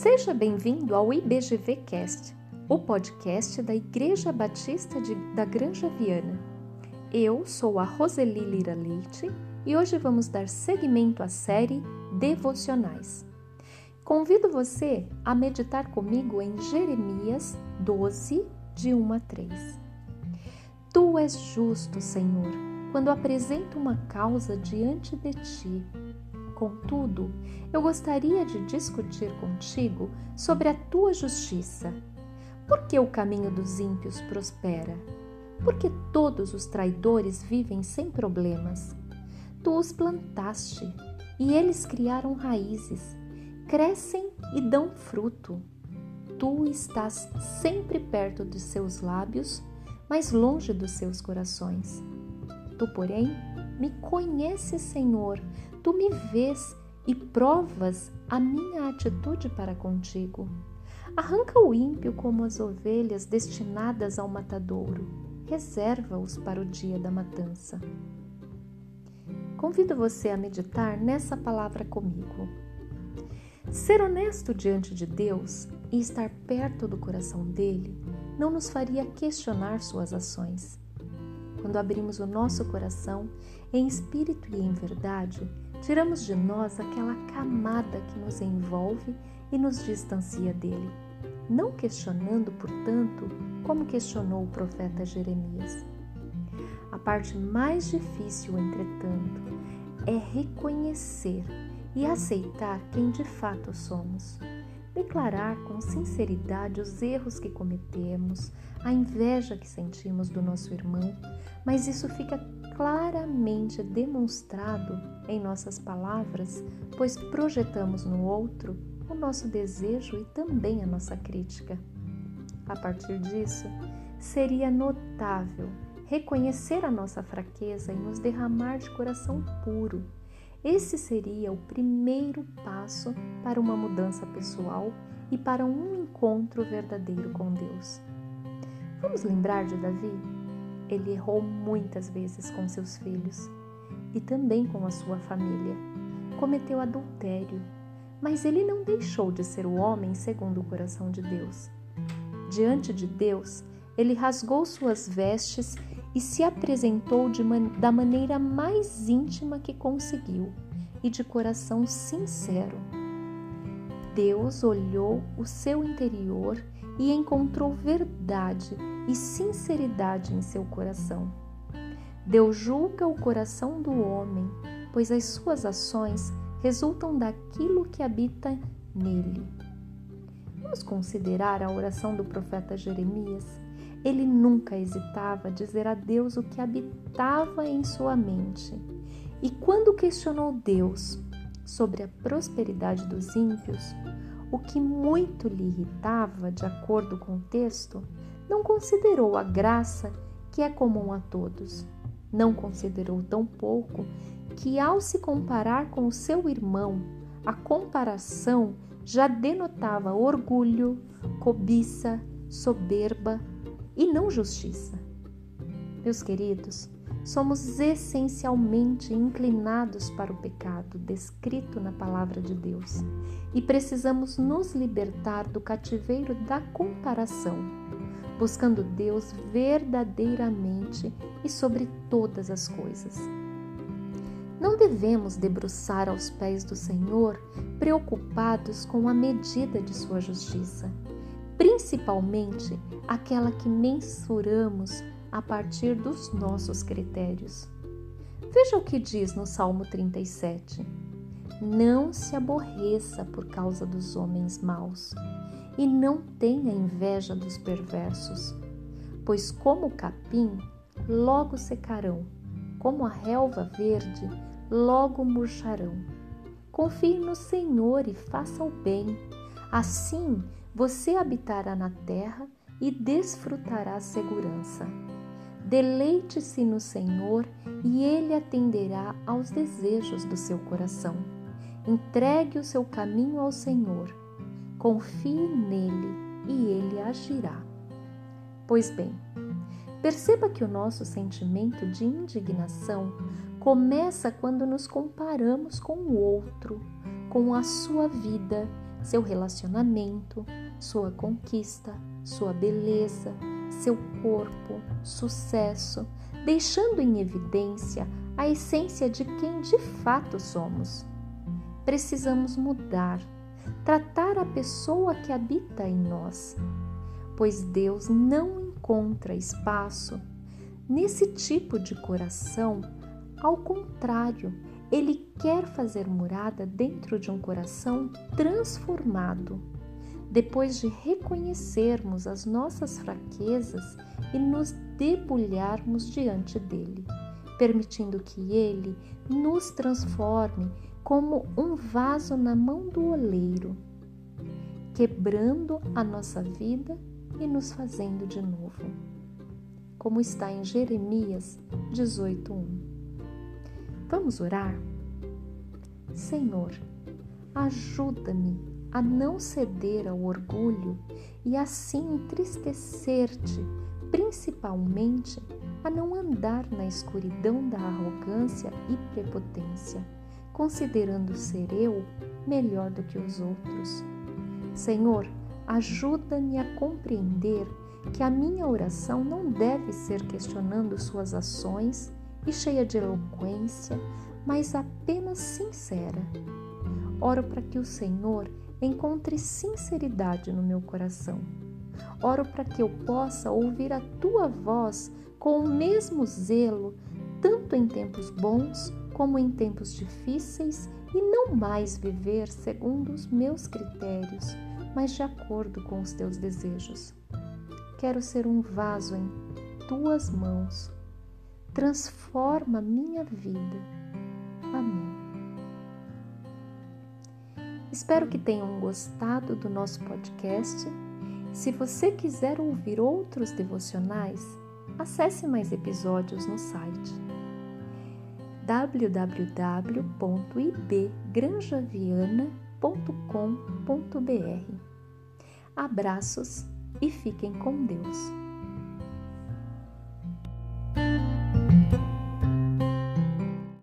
Seja bem-vindo ao IBGV Cast, o podcast da Igreja Batista de, da Granja Viana. Eu sou a Roseli Lira Leite e hoje vamos dar seguimento à série Devocionais. Convido você a meditar comigo em Jeremias 12, de 1 a 3. Tu és justo, Senhor, quando apresento uma causa diante de ti Contudo, eu gostaria de discutir contigo sobre a tua justiça. Por que o caminho dos ímpios prospera? Porque todos os traidores vivem sem problemas. Tu os plantaste e eles criaram raízes, crescem e dão fruto. Tu estás sempre perto de seus lábios, mas longe dos seus corações. Tu, porém, me conheces, Senhor, tu me vês e provas a minha atitude para contigo. Arranca o ímpio como as ovelhas destinadas ao matadouro. Reserva-os para o dia da matança. Convido você a meditar nessa palavra comigo. Ser honesto diante de Deus e estar perto do coração dele não nos faria questionar suas ações. Quando abrimos o nosso coração em espírito e em verdade, tiramos de nós aquela camada que nos envolve e nos distancia dele, não questionando, portanto, como questionou o profeta Jeremias. A parte mais difícil, entretanto, é reconhecer e aceitar quem de fato somos declarar com sinceridade os erros que cometemos, a inveja que sentimos do nosso irmão, mas isso fica claramente demonstrado em nossas palavras, pois projetamos no outro o nosso desejo e também a nossa crítica. A partir disso, seria notável reconhecer a nossa fraqueza e nos derramar de coração puro esse seria o primeiro passo para uma mudança pessoal e para um encontro verdadeiro com Deus. Vamos lembrar de Davi? Ele errou muitas vezes com seus filhos e também com a sua família. Cometeu adultério, mas ele não deixou de ser o homem segundo o coração de Deus. Diante de Deus, ele rasgou suas vestes e se apresentou man da maneira mais íntima que conseguiu e de coração sincero. Deus olhou o seu interior e encontrou verdade e sinceridade em seu coração. Deus julga o coração do homem, pois as suas ações resultam daquilo que habita nele. Vamos considerar a oração do profeta Jeremias ele nunca hesitava a dizer a Deus o que habitava em sua mente. E quando questionou Deus sobre a prosperidade dos ímpios, o que muito lhe irritava, de acordo com o texto, não considerou a graça que é comum a todos. Não considerou tampouco que, ao se comparar com o seu irmão, a comparação já denotava orgulho, cobiça, soberba e não justiça. Meus queridos, somos essencialmente inclinados para o pecado descrito na palavra de Deus e precisamos nos libertar do cativeiro da comparação, buscando Deus verdadeiramente e sobre todas as coisas. Não devemos debruçar aos pés do Senhor preocupados com a medida de sua justiça principalmente aquela que mensuramos a partir dos nossos critérios. Veja o que diz no Salmo 37. Não se aborreça por causa dos homens maus, e não tenha inveja dos perversos, pois, como o capim, logo secarão, como a relva verde, logo murcharão. Confie no Senhor e faça o bem, assim você habitará na terra e desfrutará segurança. Deleite-se no Senhor e Ele atenderá aos desejos do seu coração. Entregue o seu caminho ao Senhor. Confie nele e Ele agirá. Pois bem, perceba que o nosso sentimento de indignação começa quando nos comparamos com o outro, com a sua vida seu relacionamento, sua conquista, sua beleza, seu corpo, sucesso, deixando em evidência a essência de quem de fato somos. Precisamos mudar, tratar a pessoa que habita em nós, pois Deus não encontra espaço nesse tipo de coração. Ao contrário, Ele quer fazer morada dentro de um coração transformado depois de reconhecermos as nossas fraquezas e nos debulharmos diante dele, permitindo que ele nos transforme como um vaso na mão do oleiro, quebrando a nossa vida e nos fazendo de novo. Como está em Jeremias 18:1. Vamos orar? Senhor, ajuda-me a não ceder ao orgulho e assim entristecer-te, principalmente a não andar na escuridão da arrogância e prepotência, considerando ser eu melhor do que os outros. Senhor, ajuda-me a compreender que a minha oração não deve ser questionando suas ações e cheia de eloquência, mas apenas sincera. Oro para que o Senhor encontre sinceridade no meu coração. Oro para que eu possa ouvir a tua voz com o mesmo zelo, tanto em tempos bons como em tempos difíceis, e não mais viver segundo os meus critérios, mas de acordo com os teus desejos. Quero ser um vaso em tuas mãos. Transforma minha vida. Amém. Espero que tenham gostado do nosso podcast. Se você quiser ouvir outros devocionais, acesse mais episódios no site www.ibgranjaviana.com.br. Abraços e fiquem com Deus.